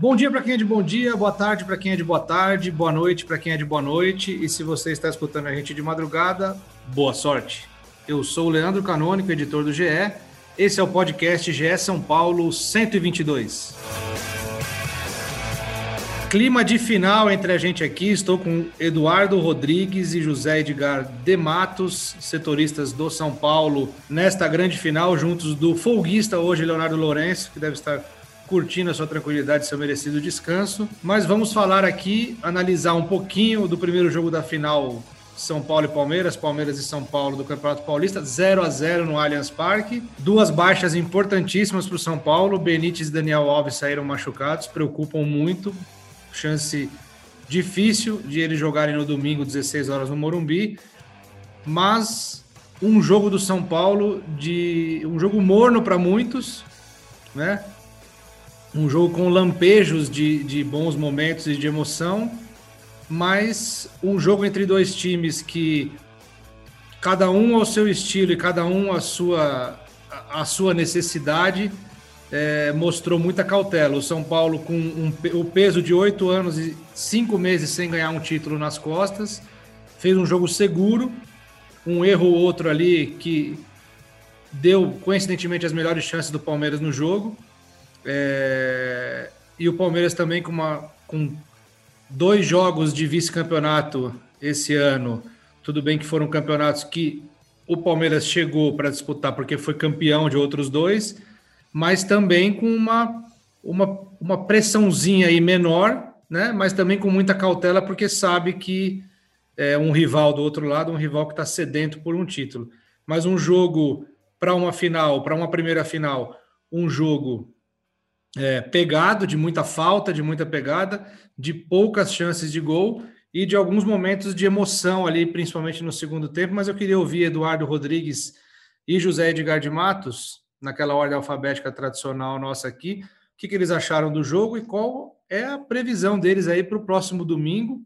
Bom dia para quem é de bom dia, boa tarde para quem é de boa tarde, boa noite para quem é de boa noite. E se você está escutando a gente de madrugada, boa sorte. Eu sou o Leandro Canônico, editor do GE. Esse é o podcast GE São Paulo 122. Clima de final entre a gente aqui. Estou com Eduardo Rodrigues e José Edgar de Matos, setoristas do São Paulo, nesta grande final, juntos do folguista hoje, Leonardo Lourenço, que deve estar curtindo a sua tranquilidade seu merecido descanso. Mas vamos falar aqui, analisar um pouquinho do primeiro jogo da final são Paulo e Palmeiras, Palmeiras e São Paulo do Campeonato Paulista, 0 a 0 no Allianz Parque. Duas baixas importantíssimas para o São Paulo. Benítez e Daniel Alves saíram machucados, preocupam muito. Chance difícil de eles jogarem no domingo, 16 horas no Morumbi. Mas um jogo do São Paulo de um jogo morno para muitos, né? Um jogo com lampejos de, de bons momentos e de emoção mas um jogo entre dois times que cada um ao seu estilo e cada um a sua, a sua necessidade é, mostrou muita cautela. O São Paulo com um, o peso de oito anos e cinco meses sem ganhar um título nas costas, fez um jogo seguro, um erro ou outro ali que deu coincidentemente as melhores chances do Palmeiras no jogo. É, e o Palmeiras também com, uma, com dois jogos de vice-campeonato esse ano. Tudo bem que foram campeonatos que o Palmeiras chegou para disputar porque foi campeão de outros dois, mas também com uma, uma, uma pressãozinha aí menor, né? mas também com muita cautela, porque sabe que é um rival do outro lado, um rival que está sedento por um título. Mas um jogo para uma final, para uma primeira final, um jogo é, pegado, de muita falta, de muita pegada, de poucas chances de gol e de alguns momentos de emoção ali, principalmente no segundo tempo. Mas eu queria ouvir Eduardo Rodrigues e José Edgar de Matos, naquela ordem alfabética tradicional nossa aqui, o que, que eles acharam do jogo e qual é a previsão deles aí para o próximo domingo,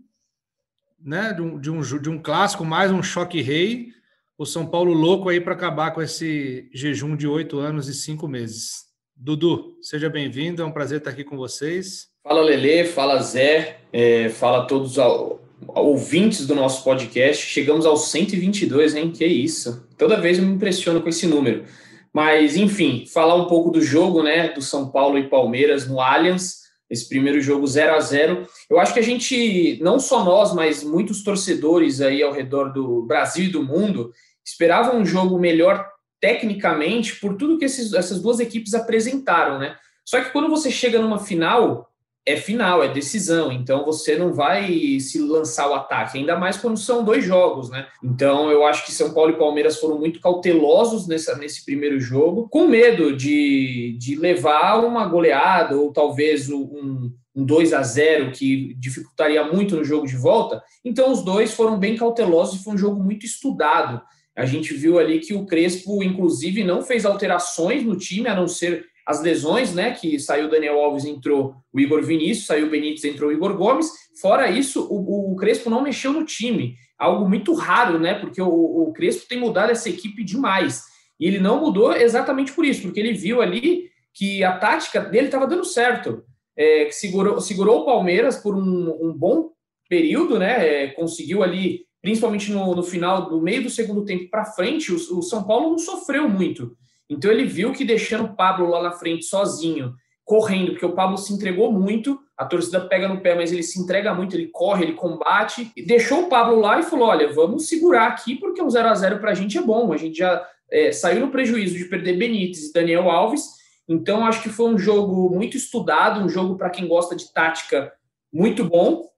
né? De um, de, um, de um clássico, mais um choque rei. O São Paulo louco aí para acabar com esse jejum de oito anos e cinco meses. Dudu, seja bem-vindo, é um prazer estar aqui com vocês. Fala Lele, fala Zé, é, fala todos os ouvintes do nosso podcast. Chegamos aos 122, hein? Que isso. Toda vez eu me impressiono com esse número. Mas, enfim, falar um pouco do jogo, né, do São Paulo e Palmeiras no Allianz, esse primeiro jogo 0 a 0 Eu acho que a gente, não só nós, mas muitos torcedores aí ao redor do Brasil e do mundo, esperavam um jogo melhor tecnicamente por tudo que esses, essas duas equipes apresentaram, né? Só que quando você chega numa final, é final, é decisão, então você não vai se lançar o ataque, ainda mais quando são dois jogos, né? Então eu acho que São Paulo e Palmeiras foram muito cautelosos nessa, nesse primeiro jogo, com medo de, de levar uma goleada ou talvez um, um 2 a 0 que dificultaria muito no jogo de volta. Então os dois foram bem cautelosos e foi um jogo muito estudado. A gente viu ali que o Crespo, inclusive, não fez alterações no time, a não ser as lesões, né? Que saiu Daniel Alves, entrou o Igor Vinícius, saiu o Benítez, entrou o Igor Gomes. Fora isso, o, o Crespo não mexeu no time. Algo muito raro, né? Porque o, o Crespo tem mudado essa equipe demais. E ele não mudou exatamente por isso, porque ele viu ali que a tática dele estava dando certo. É, segurou, segurou o Palmeiras por um, um bom período, né? É, conseguiu ali principalmente no, no final, do meio do segundo tempo para frente, o, o, São Paulo não sofreu muito. Então ele viu que deixando o Pablo lá na frente sozinho, correndo, porque o Pablo se entregou muito, a torcida pega no pé, mas ele se entrega muito, ele corre, ele combate, e deixou o Pablo lá e falou: olha, vamos segurar aqui, porque um 0 a 0 para a gente é bom. A gente já é, saiu no prejuízo de perder Benítez e Daniel Alves. Então, acho que foi um jogo muito estudado, um jogo para quem gosta de tática muito bom.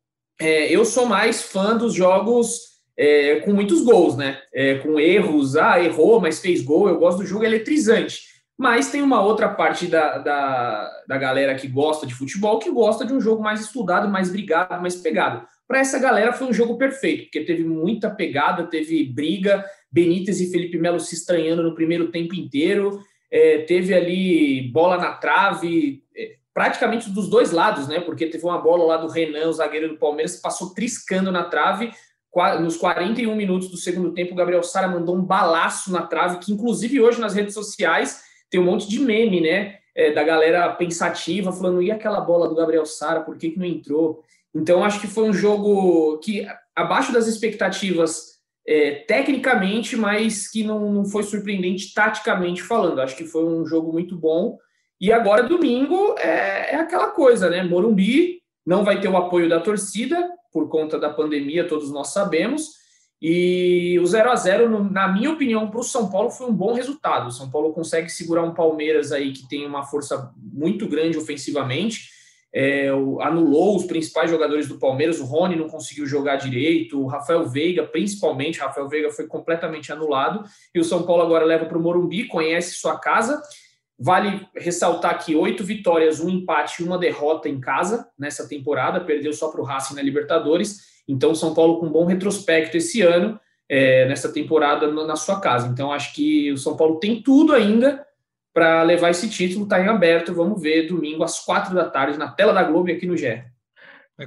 É, eu sou mais fã dos jogos é, com muitos gols, né? É, com erros, ah, errou, mas fez gol. Eu gosto do jogo eletrizante. Mas tem uma outra parte da, da, da galera que gosta de futebol que gosta de um jogo mais estudado, mais brigado, mais pegado. Para essa galera foi um jogo perfeito, porque teve muita pegada, teve briga, Benítez e Felipe Melo se estranhando no primeiro tempo inteiro, é, teve ali bola na trave, é, praticamente dos dois lados, né? Porque teve uma bola lá do Renan, o zagueiro do Palmeiras, passou triscando na trave. Nos 41 minutos do segundo tempo, o Gabriel Sara mandou um balaço na trave, que inclusive hoje nas redes sociais tem um monte de meme, né? É, da galera pensativa, falando, e aquela bola do Gabriel Sara, por que, que não entrou? Então, acho que foi um jogo que, abaixo das expectativas é, tecnicamente, mas que não, não foi surpreendente taticamente falando. Acho que foi um jogo muito bom. E agora, domingo, é, é aquela coisa, né? Morumbi não vai ter o apoio da torcida por conta da pandemia, todos nós sabemos. E o 0 a 0 na minha opinião, para o São Paulo foi um bom resultado. O São Paulo consegue segurar um Palmeiras aí que tem uma força muito grande ofensivamente. É, anulou os principais jogadores do Palmeiras. O Rony não conseguiu jogar direito. O Rafael Veiga, principalmente, Rafael Veiga foi completamente anulado. E o São Paulo agora leva para o Morumbi, conhece sua casa. Vale ressaltar que oito vitórias, um empate e uma derrota em casa nessa temporada. Perdeu só para o Racing na Libertadores então, São Paulo com um bom retrospecto esse ano, é, nessa temporada na sua casa. Então, acho que o São Paulo tem tudo ainda para levar esse título, está em aberto. Vamos ver domingo às quatro da tarde na tela da Globo e aqui no GE. É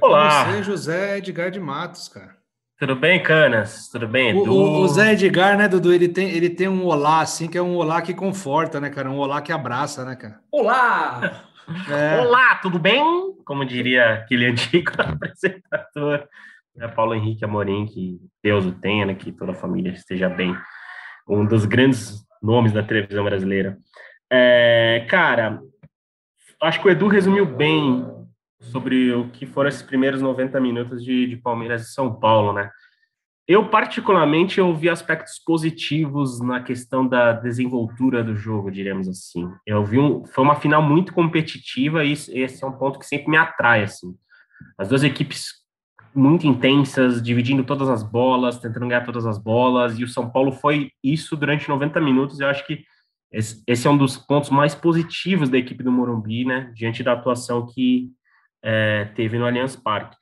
Olá. você, José Edgar de Matos, cara. Tudo bem, Canas? Tudo bem, Edu? O, o, Zé Edgar, né, Dudu, ele tem, ele tem um olá, assim, que é um olá que conforta, né, cara? Um olá que abraça, né, cara? Olá! É. Olá, tudo bem? Como diria aquele antigo apresentador é Paulo Henrique Amorim, que Deus o tenha, né, que toda a família esteja bem. Um dos grandes nomes da televisão brasileira. É, cara, acho que o Edu resumiu bem sobre o que foram esses primeiros 90 minutos de, de Palmeiras e São Paulo, né? Eu, particularmente, eu vi aspectos positivos na questão da desenvoltura do jogo, diremos assim. Eu vi um, foi uma final muito competitiva e esse é um ponto que sempre me atrai, assim. As duas equipes muito intensas, dividindo todas as bolas, tentando ganhar todas as bolas, e o São Paulo foi isso durante 90 minutos. Eu acho que esse é um dos pontos mais positivos da equipe do Morumbi, né, diante da atuação que é, teve no Allianz Parque.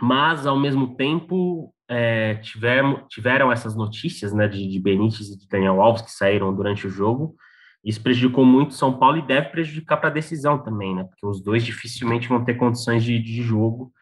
Mas, ao mesmo tempo, é, tiveram, tiveram essas notícias né, de, de Benítez e de Daniel Alves que saíram durante o jogo. Isso prejudicou muito São Paulo e deve prejudicar para a decisão também, né? Porque os dois dificilmente vão ter condições de, de jogo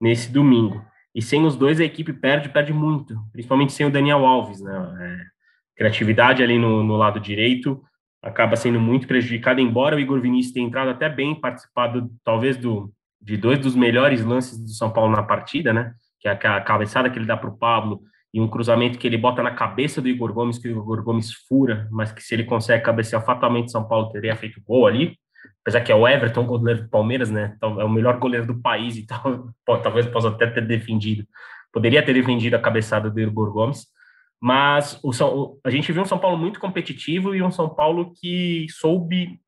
nesse domingo. E sem os dois, a equipe perde, perde muito, principalmente sem o Daniel Alves, né? É, criatividade ali no, no, lado direito acaba sendo muito prejudicada, embora o Igor Vinícius tenha entrado até bem, participado talvez do, de dois dos melhores lances do São Paulo na partida, né? Que é a cabeçada que ele dá para o Pablo e um cruzamento que ele bota na cabeça do Igor Gomes, que o Igor Gomes fura, mas que se ele consegue cabecear fatalmente, São Paulo teria feito gol ali apesar que é o Everton, goleiro do Palmeiras, né? Então, é o melhor goleiro do país e tal. Talvez possa até ter defendido, poderia ter defendido a cabeçada do Igor Gomes. Mas o São, a gente viu um São Paulo muito competitivo e um São Paulo que soube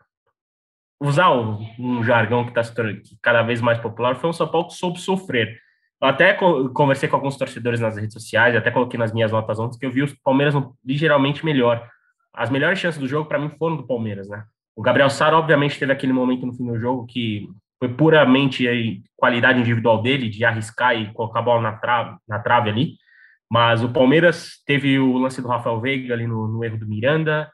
usar um, um jargão que está cada vez mais popular. Foi um São Paulo que soube sofrer. Eu até conversei com alguns torcedores nas redes sociais, até coloquei nas minhas notas ontem que eu vi o Palmeiras ligeiramente melhor. As melhores chances do jogo, para mim, foram do Palmeiras, né? O Gabriel Sara, obviamente, teve aquele momento no fim do jogo que foi puramente aí, qualidade individual dele, de arriscar e colocar a bola na trave, na trave ali. Mas o Palmeiras teve o lance do Rafael Veiga ali no, no erro do Miranda,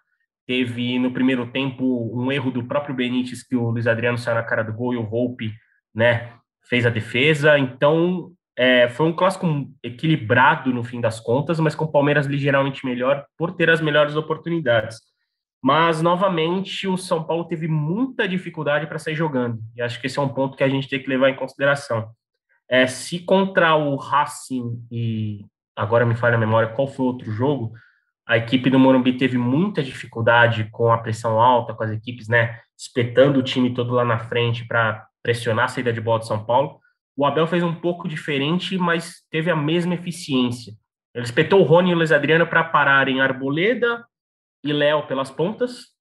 teve no primeiro tempo um erro do próprio Benítez, que o Luiz Adriano saiu na cara do gol e o Volpe né, fez a defesa. Então, é, foi um clássico equilibrado no fim das contas, mas com o Palmeiras ligeiramente melhor por ter as melhores oportunidades. Mas, novamente, o São Paulo teve muita dificuldade para sair jogando. E acho que esse é um ponto que a gente tem que levar em consideração. É, se contra o Racing e agora me falha a memória qual foi o outro jogo, a equipe do Morumbi teve muita dificuldade com a pressão alta, com as equipes, né, espetando o time todo lá na frente para pressionar a saída de bola do São Paulo. O Abel fez um pouco diferente, mas teve a mesma eficiência. Ele espetou o Rony e o Luiz Adriano para pararem Arboleda, e Léo pelas pontas.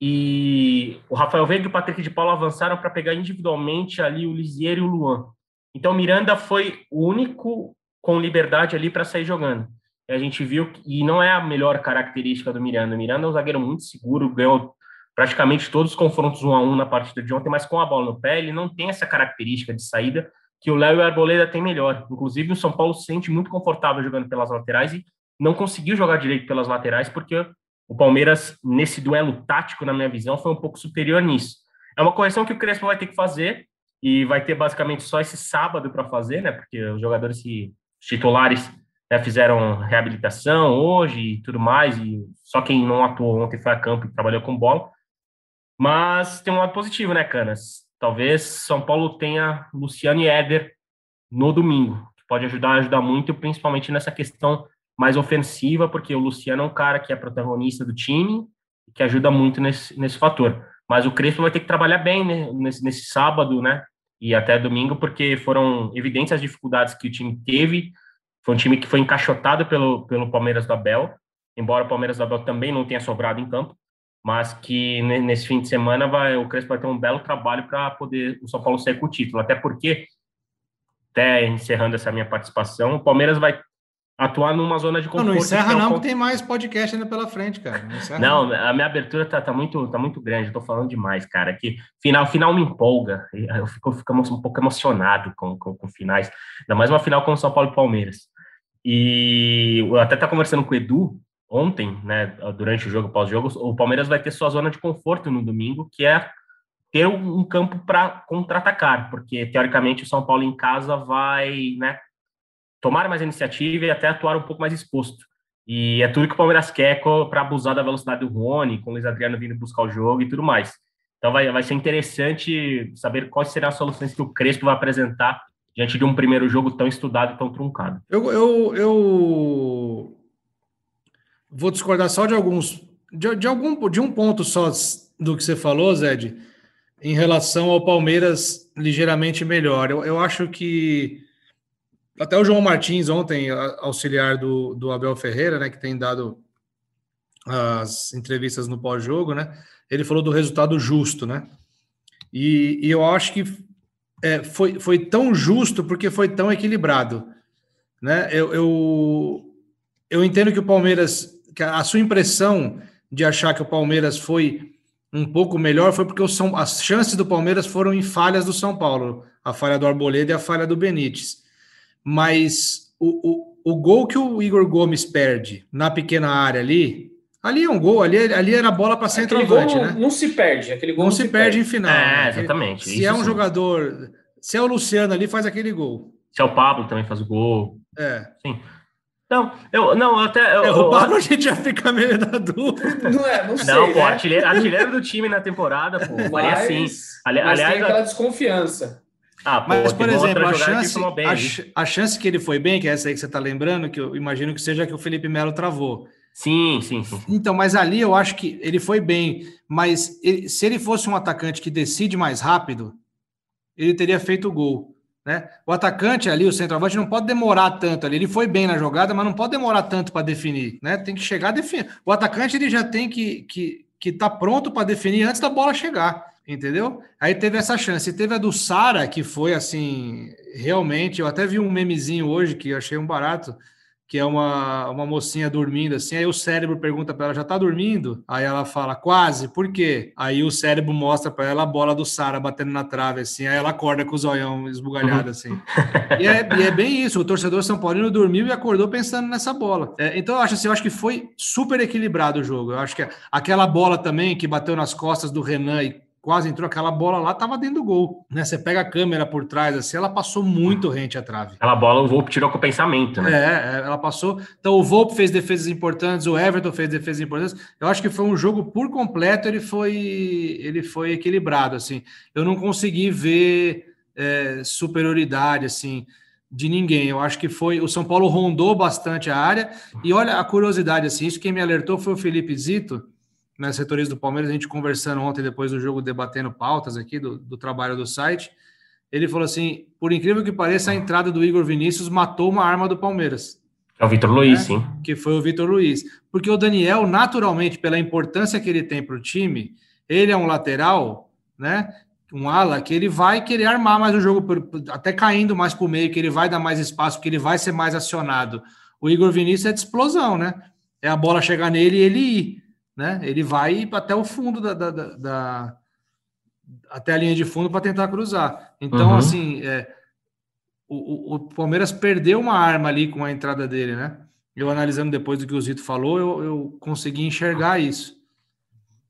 E o Rafael Veiga e o Patrick de Paulo avançaram para pegar individualmente ali o Lisier e o Luan. Então Miranda foi o único com liberdade ali para sair jogando. E a gente viu, e não é a melhor característica do Miranda. O Miranda é um zagueiro muito seguro, ganhou praticamente todos os confrontos um a um na partida de ontem, mas com a bola no pé, ele não tem essa característica de saída que o Léo e o Arboleda têm melhor. Inclusive, o São Paulo se sente muito confortável jogando pelas laterais e não conseguiu jogar direito pelas laterais porque o Palmeiras, nesse duelo tático, na minha visão, foi um pouco superior nisso. É uma correção que o Crespo vai ter que fazer e vai ter basicamente só esse sábado para fazer, né? Porque os jogadores se, titulares né, fizeram reabilitação hoje e tudo mais, e só quem não atuou ontem foi a campo e trabalhou com bola. Mas tem um lado positivo, né, Canas? Talvez São Paulo tenha Luciano e Éder no domingo, que pode ajudar, ajudar muito, principalmente nessa questão mais ofensiva, porque o Luciano é um cara que é protagonista do time que ajuda muito nesse, nesse fator. Mas o Crespo vai ter que trabalhar bem né, nesse, nesse sábado, né? E até domingo, porque foram evidentes as dificuldades que o time teve. Foi um time que foi encaixotado pelo, pelo Palmeiras do Abel, embora o Palmeiras do Abel também não tenha sobrado em campo, mas que nesse fim de semana vai, o Crespo vai ter um belo trabalho para poder o São Paulo sair com o título. Até porque, até encerrando essa minha participação, o Palmeiras vai atuar numa zona de conforto. Não, não encerra é não, porque tem mais podcast ainda pela frente, cara. Não, não, a minha abertura tá, tá, muito, tá muito grande, eu tô falando demais, cara. Que final, final me empolga, eu fico, fico um pouco emocionado com, com, com finais, ainda mais uma final com o São Paulo e Palmeiras. E eu até tá conversando com o Edu ontem, né, durante o jogo, pós-jogo, o Palmeiras vai ter sua zona de conforto no domingo, que é ter um campo para contra-atacar, porque teoricamente o São Paulo em casa vai, né, tomar mais iniciativa e até atuar um pouco mais exposto. E é tudo que o Palmeiras quer para abusar da velocidade do Rony, com o Luiz Adriano vindo buscar o jogo e tudo mais. Então vai, vai ser interessante saber quais serão as soluções que o Crespo vai apresentar diante de um primeiro jogo tão estudado e tão truncado. Eu, eu, eu vou discordar só de alguns, de, de, algum, de um ponto só do que você falou, Zed, em relação ao Palmeiras ligeiramente melhor. Eu, eu acho que até o João Martins, ontem, auxiliar do, do Abel Ferreira, né, que tem dado as entrevistas no pós-jogo, né? Ele falou do resultado justo, né? E, e eu acho que é, foi, foi tão justo porque foi tão equilibrado, né? Eu, eu, eu entendo que o Palmeiras, que a sua impressão de achar que o Palmeiras foi um pouco melhor foi porque o São, as chances do Palmeiras foram em falhas do São Paulo, a falha do Arboleda e a falha do Benítez mas o, o, o gol que o Igor Gomes perde na pequena área ali, ali é um gol, ali, ali era bola para centroavante, né? Não se perde, aquele gol não, não se, se perde, perde, em final. É, né? exatamente. Se é um sim. jogador, se é o Luciano ali, faz aquele gol. Se é o Pablo também faz o gol. É. Sim. Não, eu não, até. Eu, é, o Pablo a gente já fica meio na dúvida. Não é, não sei. Não, pô, né? artilheiro, artilheiro do time na temporada, pô. Mas, faria assim. Ali, mas aliás, tem aquela desconfiança. Ah, pô, Mas, por exemplo, a chance, a, a, chance que ele foi bem, que é essa aí que você está lembrando, que eu imagino que seja que o Felipe Melo travou. Sim, sim, sim. Então, mas ali eu acho que ele foi bem, mas ele, se ele fosse um atacante que decide mais rápido, ele teria feito o gol. Né? O atacante ali, o centroavante, não pode demorar tanto ali. Ele foi bem na jogada, mas não pode demorar tanto para definir. Né? Tem que chegar a definir. O atacante ele já tem que estar que, que tá pronto para definir antes da bola chegar entendeu? Aí teve essa chance. E teve a do Sara, que foi assim, realmente. Eu até vi um memezinho hoje que eu achei um barato, que é uma, uma mocinha dormindo assim. Aí o cérebro pergunta para ela: já tá dormindo? Aí ela fala: quase, por quê? Aí o cérebro mostra para ela a bola do Sara batendo na trave, assim. Aí ela acorda com o zoião esbugalhado, assim. e, é, e, é, bem isso: o torcedor São Paulino dormiu e acordou pensando nessa bola. É, então eu acho assim: eu acho que foi super equilibrado o jogo. Eu acho que aquela bola também que bateu nas costas do Renan e quase entrou aquela bola lá, tava dentro do gol. Né? Você pega a câmera por trás, assim, ela passou muito rente à trave. Aquela bola o Volpe tirou com o pensamento, né? É, é, ela passou. Então o Volpe fez defesas importantes, o Everton fez defesas importantes. Eu acho que foi um jogo por completo, ele foi, ele foi equilibrado, assim. Eu não consegui ver é, superioridade, assim de ninguém. Eu acho que foi o São Paulo rondou bastante a área e olha a curiosidade assim, isso quem me alertou foi o Felipe Zito, né, setores do Palmeiras, a gente conversando ontem depois do jogo, debatendo pautas aqui do, do trabalho do site. Ele falou assim: por incrível que pareça, a entrada do Igor Vinícius matou uma arma do Palmeiras. É o Vitor Luiz, né? sim. Que foi o Vitor Luiz. Porque o Daniel, naturalmente, pela importância que ele tem para o time, ele é um lateral, né? Um ala que ele vai querer armar mais o jogo, até caindo mais para o meio, que ele vai dar mais espaço, que ele vai ser mais acionado. O Igor Vinícius é de explosão, né? É a bola chegar nele e ele ir. Né? Ele vai até o fundo da, da, da, da até a linha de fundo para tentar cruzar. Então, uhum. assim, é, o, o, Palmeiras perdeu uma arma ali com a entrada dele, né? Eu analisando depois do que o Zito falou, eu, eu consegui enxergar isso.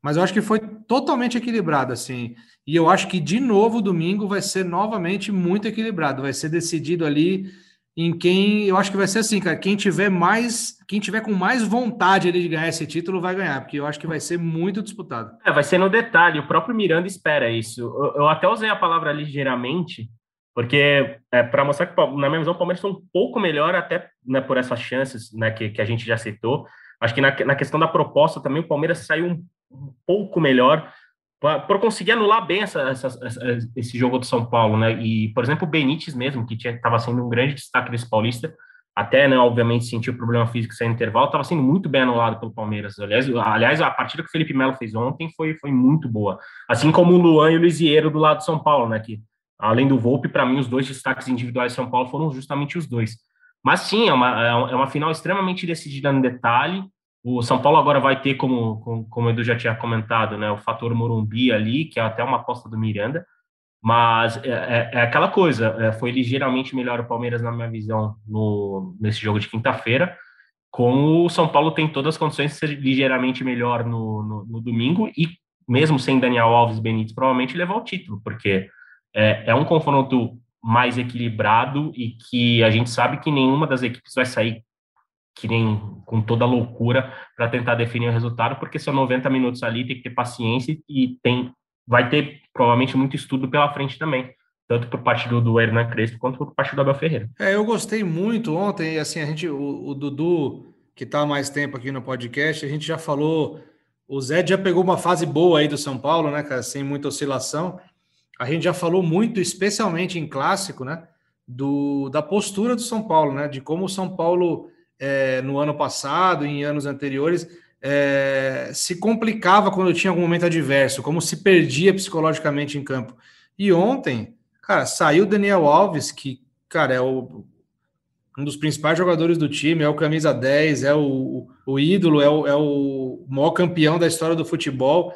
Mas eu acho que foi totalmente equilibrado, assim. E eu acho que, de novo, domingo vai ser novamente muito equilibrado. Vai ser decidido ali em quem eu acho que vai ser assim, cara. Quem tiver mais, quem tiver com mais vontade de ganhar esse título vai ganhar, porque eu acho que vai ser muito disputado. É, vai ser no detalhe. O próprio Miranda espera isso. Eu, eu até usei a palavra ligeiramente, porque é, para mostrar que na minha visão o Palmeiras foi um pouco melhor até né, por essas chances né, que, que a gente já citou. Acho que na, na questão da proposta também o Palmeiras saiu um, um pouco melhor para conseguir anular bem essa, essa, essa, esse jogo do São Paulo, né? E, por exemplo, o Benítez mesmo, que estava sendo um grande destaque desse paulista, até, né, obviamente, sentiu problema físico sem intervalo, estava sendo muito bem anulado pelo Palmeiras. Aliás, aliás, a partida que o Felipe Melo fez ontem foi, foi muito boa. Assim como o Luan e o Lisieiro do lado do São Paulo, né? Que, além do Volpe, para mim, os dois destaques individuais de São Paulo foram justamente os dois. Mas sim, é uma, é uma final extremamente decidida no detalhe, o São Paulo agora vai ter, como, como, como o Edu já tinha comentado, né, o fator Morumbi ali, que é até uma aposta do Miranda, mas é, é, é aquela coisa, é, foi ligeiramente melhor o Palmeiras, na minha visão, no, nesse jogo de quinta-feira, como o São Paulo tem todas as condições de ser ligeiramente melhor no, no, no domingo, e mesmo sem Daniel Alves Benítez, provavelmente levar o título, porque é, é um confronto mais equilibrado e que a gente sabe que nenhuma das equipes vai sair que nem com toda loucura para tentar definir o resultado, porque são 90 minutos ali, tem que ter paciência e tem vai ter provavelmente muito estudo pela frente também, tanto por parte do, do Hernan Crespo quanto por parte do Abel Ferreira. É, eu gostei muito ontem, assim, a gente, o, o Dudu, que está há mais tempo aqui no podcast, a gente já falou, o Zé já pegou uma fase boa aí do São Paulo, né, cara, sem muita oscilação. A gente já falou muito, especialmente em clássico, né, do, da postura do São Paulo, né, de como o São Paulo é, no ano passado, em anos anteriores, é, se complicava quando tinha algum momento adverso, como se perdia psicologicamente em campo. E ontem, cara, saiu Daniel Alves, que, cara, é o, um dos principais jogadores do time, é o camisa 10, é o, o ídolo, é o, é o maior campeão da história do futebol.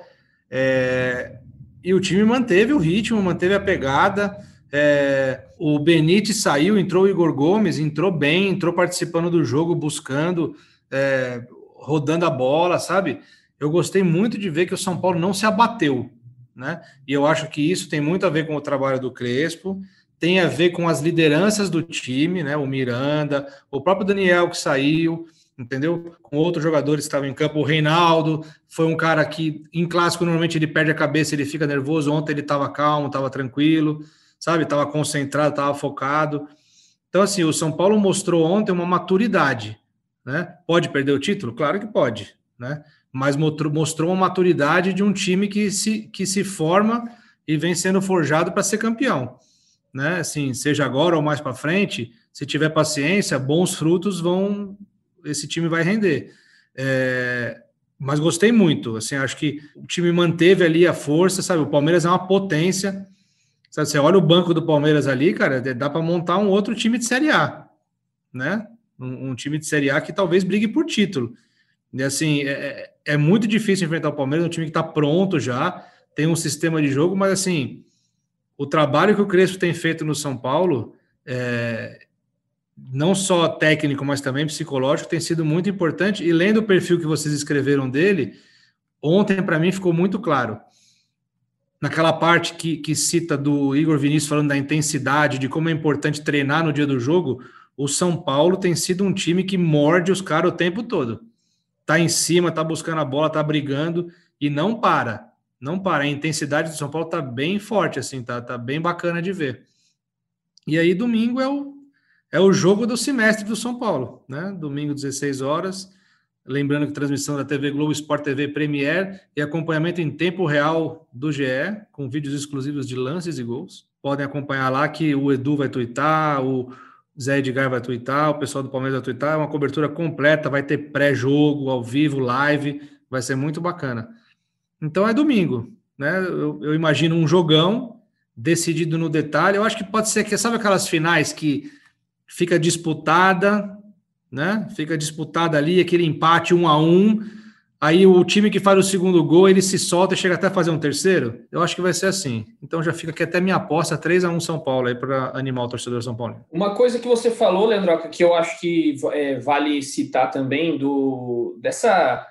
É, e o time manteve o ritmo, manteve a pegada. É, o Benítez saiu, entrou o Igor Gomes, entrou bem, entrou participando do jogo, buscando, é, rodando a bola, sabe? Eu gostei muito de ver que o São Paulo não se abateu, né? E eu acho que isso tem muito a ver com o trabalho do Crespo, tem a ver com as lideranças do time, né? O Miranda, o próprio Daniel que saiu, entendeu? Com outros jogadores que estavam em campo, o Reinaldo foi um cara que em clássico normalmente ele perde a cabeça, ele fica nervoso. Ontem ele estava calmo, estava tranquilo sabe? Estava concentrado, estava focado. Então, assim, o São Paulo mostrou ontem uma maturidade, né? Pode perder o título? Claro que pode, né? Mas mostrou uma maturidade de um time que se, que se forma e vem sendo forjado para ser campeão, né? Assim, seja agora ou mais para frente, se tiver paciência, bons frutos vão, esse time vai render. É, mas gostei muito, assim, acho que o time manteve ali a força, sabe? O Palmeiras é uma potência, você olha o banco do Palmeiras ali, cara, dá para montar um outro time de Série A, né? Um, um, time de Série A que talvez brigue por título. E assim, é, é muito difícil enfrentar o Palmeiras, um time que está pronto já, tem um sistema de jogo, mas assim, o trabalho que o Crespo tem feito no São Paulo, é, não só técnico, mas também psicológico, tem sido muito importante. E lendo o perfil que vocês escreveram dele, ontem para mim ficou muito claro naquela parte que, que cita do Igor Vinícius falando da intensidade, de como é importante treinar no dia do jogo, o São Paulo tem sido um time que morde os caras o tempo todo. Tá em cima, tá buscando a bola, tá brigando e não para. Não para. A intensidade do São Paulo tá bem forte, assim, tá, tá bem bacana de ver. E aí, domingo é o, é o jogo do semestre do São Paulo, né? Domingo, 16 horas. Lembrando que transmissão da TV Globo Sport TV Premier e acompanhamento em tempo real do GE, com vídeos exclusivos de lances e gols. Podem acompanhar lá que o Edu vai twittar, o Zé Edgar vai twittar, o pessoal do Palmeiras vai twittar. É uma cobertura completa, vai ter pré-jogo, ao vivo, live, vai ser muito bacana. Então é domingo, né? Eu, eu imagino um jogão decidido no detalhe. Eu acho que pode ser que, sabe aquelas finais que fica disputada, né? Fica disputada ali aquele empate um a um. Aí o time que faz o segundo gol, ele se solta e chega até fazer um terceiro. Eu acho que vai ser assim. Então já fica aqui até minha aposta 3 a 1 São Paulo aí para animar o torcedor São Paulo. Uma coisa que você falou, Leandroca, que eu acho que é, vale citar também do dessa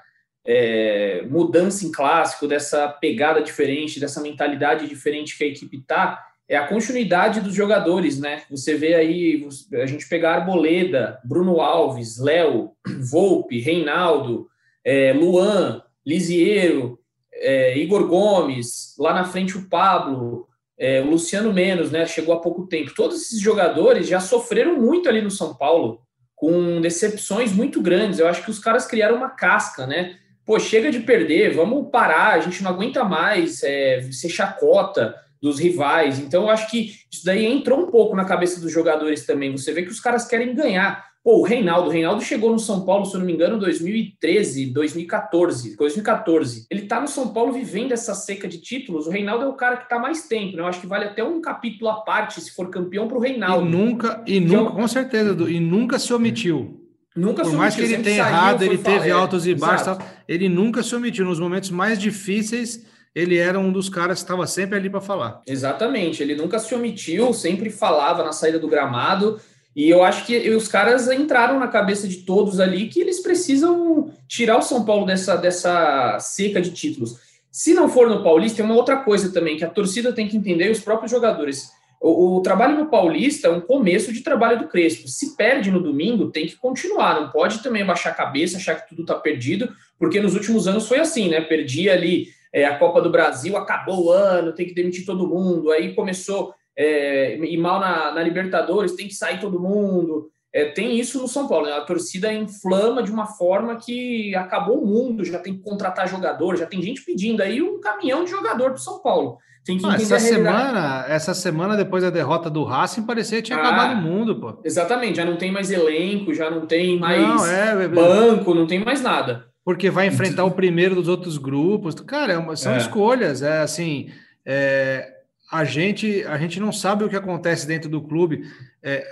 é, mudança em clássico, dessa pegada diferente, dessa mentalidade diferente que a equipe tá, é a continuidade dos jogadores, né? Você vê aí a gente pegar Arboleda, Bruno Alves, Léo, Volpe, Reinaldo é, Luan, Lisiero, é, Igor Gomes, lá na frente o Pablo, é, o Luciano Menos, né? Chegou há pouco tempo. Todos esses jogadores já sofreram muito ali no São Paulo, com decepções muito grandes. Eu acho que os caras criaram uma casca, né? Pô, chega de perder, vamos parar, a gente não aguenta mais é, ser chacota dos rivais. Então, eu acho que isso daí entrou um pouco na cabeça dos jogadores também. Você vê que os caras querem ganhar. Pô, o Reinaldo, o Reinaldo chegou no São Paulo, se eu não me engano, em 2013, 2014, 2014. Ele tá no São Paulo vivendo essa seca de títulos. O Reinaldo é o cara que tá mais tempo, né? Eu acho que vale até um capítulo à parte se for campeão pro Reinaldo. E nunca, e nunca, com certeza, e nunca se omitiu. Nunca Por mais que ele tenha errado, ele teve altos e baixos, ele nunca se omitiu. Nos momentos mais difíceis, ele era um dos caras que estava sempre ali para falar. Exatamente, ele nunca se omitiu, sempre falava na saída do gramado. E eu acho que os caras entraram na cabeça de todos ali que eles precisam tirar o São Paulo dessa, dessa seca de títulos. Se não for no Paulista, tem uma outra coisa também que a torcida tem que entender e os próprios jogadores. O, o, trabalho no Paulista é um começo de trabalho do Crespo. Se perde no domingo, tem que continuar. Não pode também baixar a cabeça, achar que tudo está perdido, porque nos últimos anos foi assim, né? Perdia ali é, a Copa do Brasil, acabou o ano, tem que demitir todo mundo. Aí começou é, e mal na, na, Libertadores, tem que sair todo mundo. É, tem isso no São Paulo, né? a torcida inflama de uma forma que acabou o mundo, já tem que contratar jogador, já tem gente pedindo aí um caminhão de jogador para o São Paulo. Tem que ah, essa semana, essa semana depois da derrota do Racing parecia que tinha ah, acabado o mundo, pô. Exatamente, já não tem mais elenco, já não tem mais não, é, é, banco, não tem mais nada. Porque vai enfrentar o primeiro dos outros grupos. Cara, é são é. escolhas, é assim, é, a gente, a gente não sabe o que acontece dentro do clube. É,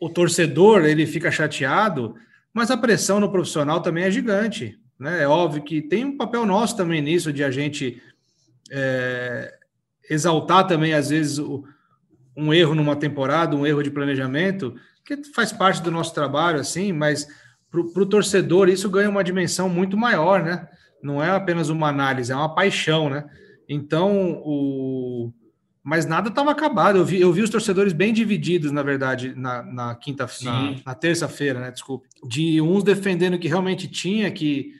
o torcedor ele fica chateado, mas a pressão no profissional também é gigante. Né? É óbvio que tem um papel nosso também nisso, de a gente é, exaltar também, às vezes, o, um erro numa temporada, um erro de planejamento, que faz parte do nosso trabalho, assim, mas para o torcedor isso ganha uma dimensão muito maior, né? Não é apenas uma análise, é uma paixão, né? Então, o, mas nada estava acabado. Eu vi, eu vi os torcedores bem divididos, na verdade, na, na quinta, na, na terça-feira, né? Desculpe. De uns defendendo que realmente tinha que,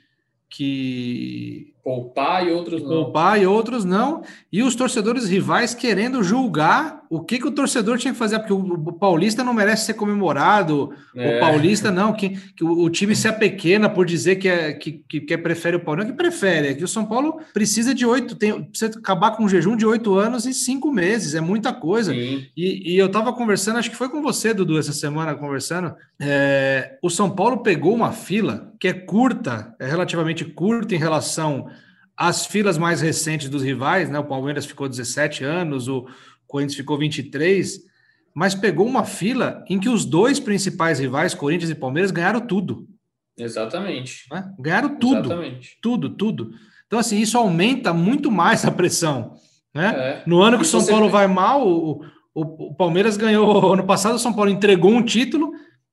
que Poupar e outros não. Poupar e outros não. E os torcedores rivais querendo julgar o que, que o torcedor tinha que fazer, porque o, Paulista não merece ser comemorado. É. O Paulista não, que, que o, o, time se pequena por dizer que, é, que, que, que prefere o Paulista. Não é que prefere, é que o São Paulo precisa de oito, tem, precisa acabar com um jejum de oito anos e cinco meses, é muita coisa. E, e, eu estava conversando, acho que foi com você, Dudu, essa semana, conversando. É, o São Paulo pegou uma fila que é curta, é relativamente curta em relação as filas mais recentes dos rivais, né? O Palmeiras ficou 17 anos, o Corinthians ficou 23, mas pegou uma fila em que os dois principais rivais, Corinthians e Palmeiras, ganharam tudo. Exatamente. Né? Ganharam tudo. Exatamente. Tudo, tudo. Então, assim, isso aumenta muito mais a pressão. Né? É. No ano que o São Paulo vai mal, o, o, o Palmeiras ganhou. Ano passado, o São Paulo entregou um título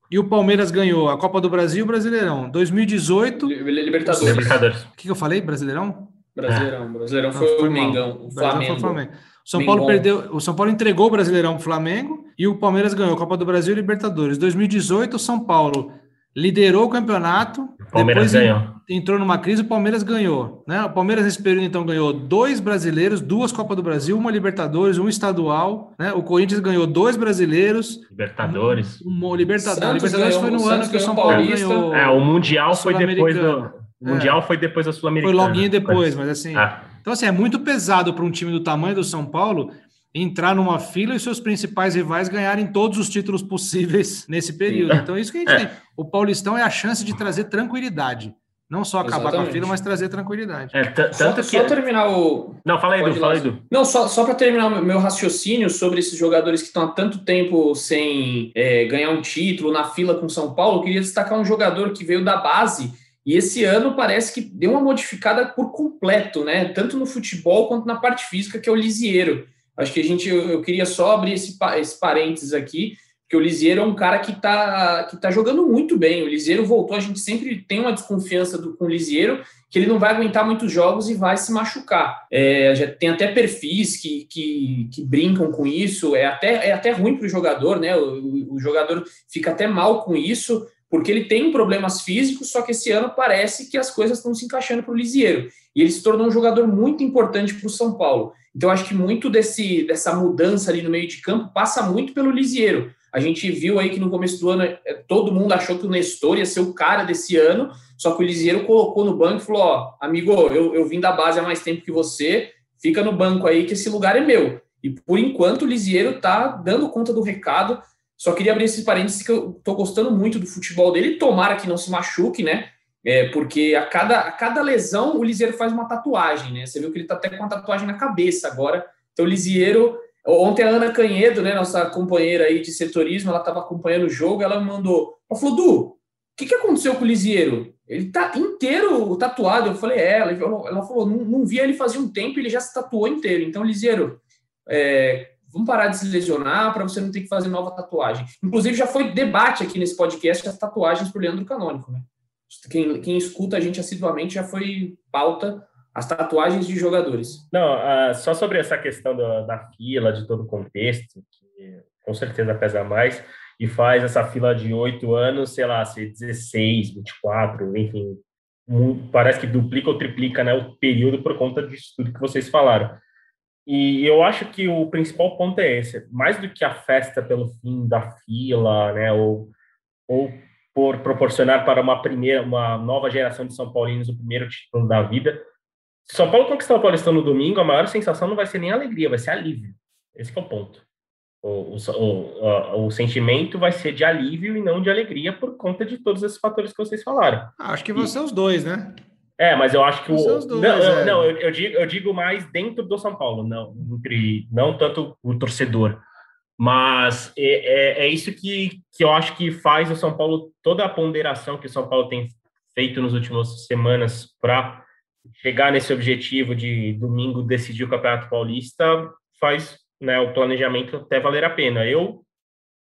e o Palmeiras ganhou a Copa do Brasil e o Brasileirão. 2018. Libertadores. Libertadores. O que, eu falei? Brasileirão? Brasileirão. Brasileirão foi, foi o Mengão. O Flamengo. O Flamengo. O São Paulo perdeu, o São Paulo entregou o Brasileirão para o Flamengo e o Palmeiras ganhou a Copa do Brasil e Libertadores. 2018, o São Paulo liderou o campeonato. O Palmeiras ganhou. Entrou numa crise, o Palmeiras ganhou. Né? O Palmeiras nesse período então ganhou dois brasileiros, duas Copas do Brasil, uma Libertadores, um estadual. Né? O Corinthians ganhou dois brasileiros. Libertadores. Um, um Libertadores. Libertadores foi no ano que o São Paulo Paulista. ganhou. É, o Mundial foi depois do. O Mundial é. foi depois da Sul-Americana. Foi loguinho depois, mas assim. Ah. Então, assim, é muito pesado para um time do tamanho do São Paulo entrar numa fila e seus principais rivais ganharem todos os títulos possíveis nesse período. Então, é isso que a gente é. tem. O Paulistão é a chance de trazer tranquilidade. Não só acabar Exatamente. com a fila, mas trazer tranquilidade. É, tanto só, que... só terminar o. Não, fala aí, Edu, fala aí, Edu. Não, só, só para terminar o meu raciocínio sobre esses jogadores que estão há tanto tempo sem é, ganhar um título na fila com São Paulo, eu queria destacar um jogador que veio da base E esse ano parece que deu uma modificada por completo, né? Tanto no futebol quanto na parte física, que é o Lisieiro. Acho que a gente, eu, queria só abrir esse, esse parênteses aqui, porque o Lisieiro é um cara que está que tá jogando muito bem. O Lisieiro voltou, a gente sempre tem uma desconfiança do, com o Lisieiro, que ele não vai aguentar muitos jogos e vai se machucar. É, já tem até perfis que, que, que, brincam com isso, é até, é até ruim para o jogador, né? O, o, jogador fica até mal com isso, porque ele tem problemas físicos, só que esse ano parece que as coisas estão se encaixando para o Lisieiro. E ele se tornou um jogador muito importante para o São Paulo. Então, acho que muito desse, dessa mudança ali no meio de campo passa muito pelo Lisieiro. A gente viu aí que no começo do ano é, todo mundo achou que o Nestor ia ser o cara desse ano, só que o Lisieiro colocou no banco e falou: Ó, amigo, eu, eu vim da base há mais tempo que você, fica no banco aí que esse lugar é meu. E por enquanto o Lisieiro tá dando conta do recado. Só queria abrir esse parênteses que eu tô gostando muito do futebol dele. Tomara que não se machuque, né? É, porque a cada, a cada lesão o Lisieiro faz uma tatuagem, né? Você viu que ele tá até com uma tatuagem na cabeça agora. Então o Lisieiro Ontem a Ana Canhedo, né, nossa companheira aí de setorismo, ela estava acompanhando o jogo, ela me mandou, ela falou, Du, o que, que aconteceu com o Lisieiro? Ele tá inteiro tatuado. Eu falei, é, ela, ela falou, não, não via ele fazia um tempo, ele já se tatuou inteiro. Então, Lisieiro, é, vamos parar de se lesionar para você não ter que fazer nova tatuagem. Inclusive, já foi debate aqui nesse podcast as tatuagens por Leandro Canônico, né? Quem, quem escuta a gente assiduamente já foi pauta as tatuagens de jogadores. Não, uh, só sobre essa questão do, da fila, de todo o contexto, que com certeza pesa mais, e faz essa fila de oito anos, sei lá, ser 16, 24, enfim, parece que duplica ou triplica né, o período por conta disso tudo que vocês falaram. E eu acho que o principal ponto é esse, mais do que a festa pelo fim da fila, né, ou, ou por proporcionar para uma primeira, uma nova geração de São Paulinos o primeiro título da vida, se São Paulo conquistar o Paulistão no domingo, a maior sensação não vai ser nem alegria, vai ser alívio. Esse é o ponto. O, o, o, o, sentimento vai ser de alívio e não de alegria por conta de todos esses fatores que vocês falaram. Acho que vão e, ser os dois, né? É, mas eu acho que o. Dois, não, é. não eu, eu, digo, eu digo mais dentro do São Paulo, não, entre, não tanto o torcedor. Mas é, é, é, isso que, que eu acho que faz o São Paulo, toda a ponderação que o São Paulo tem feito nas últimas semanas para chegar nesse objetivo de domingo decidir o Campeonato Paulista faz né, o planejamento até valer a pena. Eu,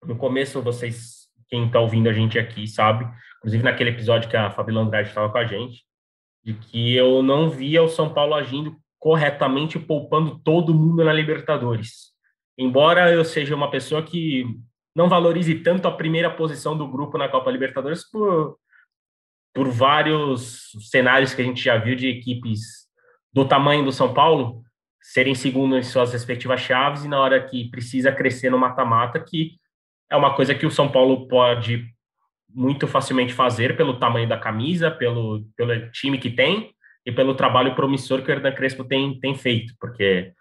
no começo, vocês, quem está ouvindo a gente aqui, sabe, inclusive naquele episódio que a Fabíola Andrade estava com a gente, de que eu não via o São Paulo agindo corretamente, poupando todo mundo na Libertadores. Embora eu seja uma pessoa que não valorize tanto a primeira posição do grupo na Copa Libertadores por por vários cenários que a gente já viu de equipes do tamanho do São Paulo serem segundo em suas respectivas chaves e na hora que precisa crescer no mata-mata, que é uma coisa que o São Paulo pode muito facilmente fazer pelo tamanho da camisa, pelo, pelo time que tem e pelo trabalho promissor que o Hernan Crespo tem, tem feito, porque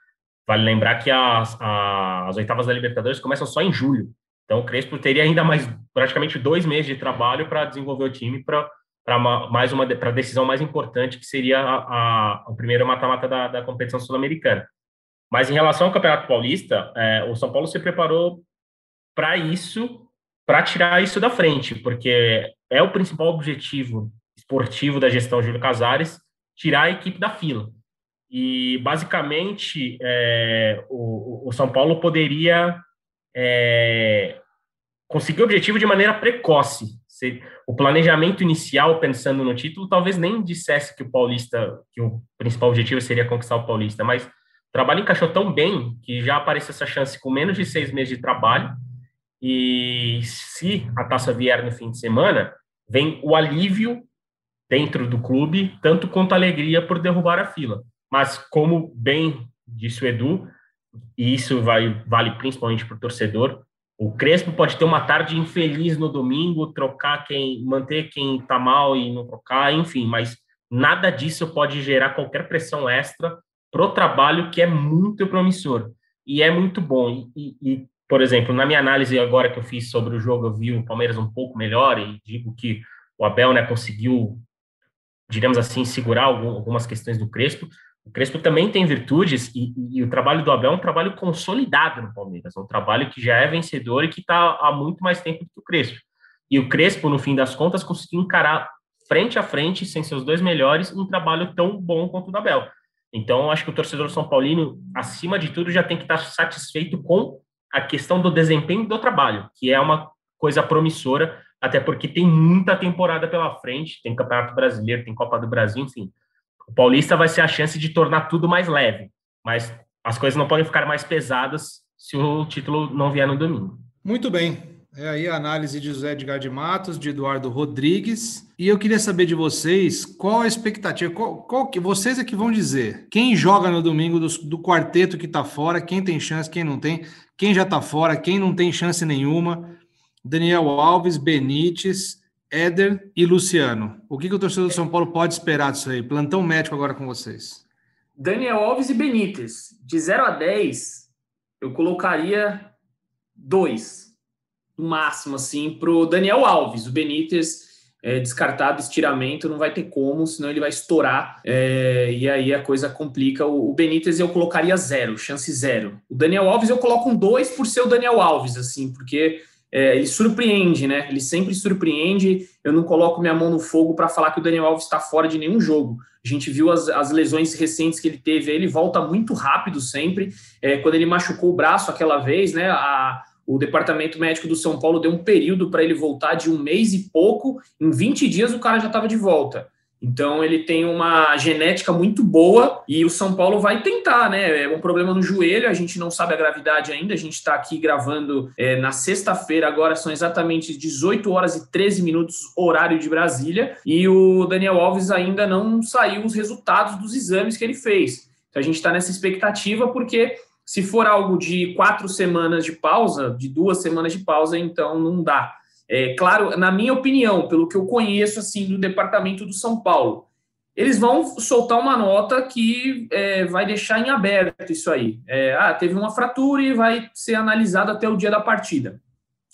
vale lembrar que as, as oitavas da Libertadores começam só em julho, então o Crespo teria ainda mais praticamente dois meses de trabalho para desenvolver o time para para mais uma para a decisão mais importante que seria a, a o primeiro mata-mata da, da, competição sul-americana. Mas em relação ao Campeonato Paulista, é, o São Paulo se preparou para isso, para tirar isso da frente, porque é o principal objetivo esportivo da gestão Júlio Casares, tirar a equipe da fila. E basicamente é, o, o, São Paulo poderia é, conseguir o objetivo de maneira precoce, o planejamento inicial, pensando no título, talvez nem dissesse que o Paulista, que o principal objetivo seria conquistar o Paulista, mas o trabalho encaixou tão bem que já apareceu essa chance com menos de seis meses de trabalho. E se a taça vier no fim de semana, vem o alívio dentro do clube, tanto quanto a alegria por derrubar a fila. Mas, como bem disse o Edu, e isso vai, vale principalmente para o torcedor, o Crespo pode ter uma tarde infeliz no domingo, trocar quem, manter quem está mal e não trocar, enfim, mas nada disso pode gerar qualquer pressão extra para o trabalho que é muito promissor e é muito bom. E, e, por exemplo, na minha análise agora que eu fiz sobre o jogo, eu vi o Palmeiras um pouco melhor e digo que o Abel né, conseguiu, diremos assim, segurar algumas questões do Crespo. O Crespo também tem virtudes e, e, o trabalho do Abel é um trabalho consolidado no Palmeiras, é um trabalho que já é vencedor e que está há muito mais tempo do que o Crespo. E o Crespo, no fim das contas, conseguiu encarar frente a frente, sem seus dois melhores, um trabalho tão bom quanto o da Bel. Então, acho que o torcedor São Paulino, acima de tudo, já tem que estar satisfeito com a questão do desempenho do trabalho, que é uma coisa promissora, até porque tem muita temporada pela frente, tem Campeonato Brasileiro, tem Copa do Brasil, enfim. O Paulista vai ser a chance de tornar tudo mais leve, mas as coisas não podem ficar mais pesadas se o título não vier no domingo. Muito bem. É aí a análise de José Edgar de Matos, de Eduardo Rodrigues. E eu queria saber de vocês qual a expectativa, qual, qual que vocês é que vão dizer. Quem joga no domingo do, do quarteto que está fora, quem tem chance, quem não tem, quem já está fora, quem não tem chance nenhuma. Daniel Alves, Benítez, Éder e Luciano. O que, que o torcedor do São Paulo pode esperar disso aí? Plantão médico agora com vocês. Daniel Alves e Benítez. De 0 a 10, eu colocaria dois no máximo, assim, para o Daniel Alves. O Benítez é, descartado, estiramento, não vai ter como, senão ele vai estourar é, e aí a coisa complica. O, o, Benítez eu colocaria zero, chance zero. O Daniel Alves eu coloco um dois por ser o Daniel Alves, assim, porque é, ele surpreende, né? Ele sempre surpreende. Eu não coloco minha mão no fogo para falar que o Daniel Alves está fora de nenhum jogo. A gente viu as, as lesões recentes que ele teve, ele volta muito rápido sempre. É, quando ele machucou o braço aquela vez, né? A, o departamento médico do São Paulo deu um período para ele voltar de um mês e pouco. Em 20 dias o cara já estava de volta. Então ele tem uma genética muito boa e o São Paulo vai tentar, né? É um problema no joelho, a gente não sabe a gravidade ainda. A gente está aqui gravando é, na sexta-feira, agora são exatamente 18 horas e 13 minutos, horário de Brasília, e o Daniel Alves ainda não saiu os resultados dos exames que ele fez. Então a gente está nessa expectativa porque se for algo de quatro semanas de pausa, de duas semanas de pausa, então não dá. É claro, na minha opinião, pelo que eu conheço assim do departamento do São Paulo, eles vão soltar uma nota que é, vai deixar em aberto isso aí. É, ah, teve uma fratura e vai ser analisado até o dia da partida.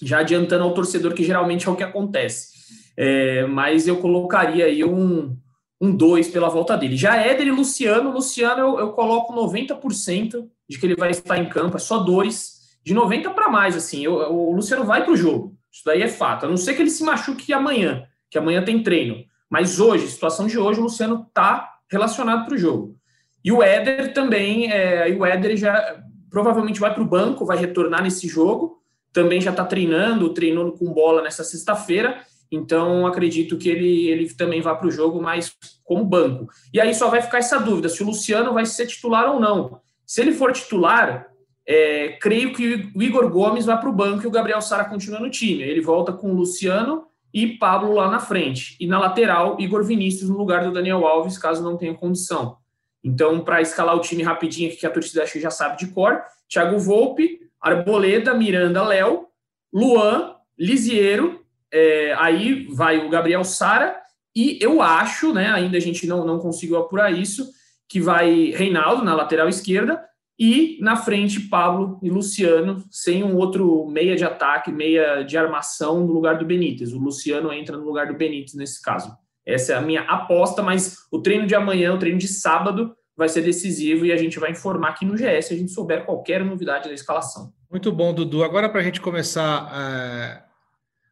Já adiantando ao torcedor que geralmente é o que acontece. É, mas eu colocaria aí um, um 2 pela volta dele. Já Éder e Luciano, Luciano eu, eu coloco 90% de que ele vai estar em campo, é só dores, de 90 para mais, assim, eu, o Luciano vai para o jogo, isso daí é fato, a não ser que ele se machuque amanhã, que amanhã tem treino, mas hoje, situação de hoje, o Luciano está relacionado para o jogo. E o Éder também, é, o Éder já provavelmente vai para o banco, vai retornar nesse jogo, também já está treinando, treinando com bola nessa sexta-feira, então acredito que ele, ele também vá para o jogo, mas como banco. E aí só vai ficar essa dúvida se o Luciano vai ser titular ou não. Se ele for titular, é, creio que o Igor Gomes vai para o banco e o Gabriel Sara continua no time. Ele volta com o Luciano e Pablo lá na frente. E na lateral, Igor Vinícius no lugar do Daniel Alves, caso não tenha condição. Então, para escalar o time rapidinho, que a torcida acho que já sabe de cor, Thiago Volpe, Arboleda, Miranda, Léo, Luan, Lisiero, é, aí vai o Gabriel Sara, e eu acho, né, ainda a gente não, não conseguiu apurar isso, que vai Reinaldo na lateral esquerda e na frente Pablo e Luciano, sem um outro meia de ataque, meia de armação no lugar do Benítez. O Luciano entra no lugar do Benítez nesse caso. Essa é a minha aposta, mas o treino de amanhã, o treino de sábado, vai ser decisivo e a gente vai informar aqui no GS se a gente souber qualquer novidade da escalação. Muito bom, Dudu. Agora, para a gente começar, é...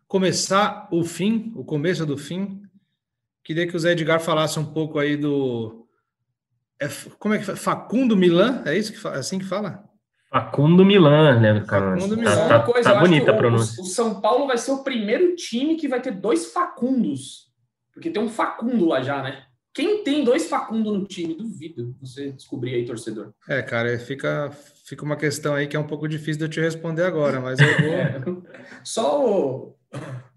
começar o fim, o começo do fim, queria que o Zé Edgar falasse um pouco aí do, é, como é que fala? Facundo Milan? É isso que fala, assim que fala? Facundo Milan, né, cara? Facundo tá, Milan. Tá, coisa, tá bonita a pronúncia. O, o, São Paulo vai ser o primeiro time que vai ter dois Facundos. Porque tem um Facundo lá já, né? Quem tem dois Facundo no time? Duvido você descobrir aí, torcedor. É, cara, fica, fica uma questão aí que é um pouco difícil de eu te responder agora, mas eu vou. É, só o,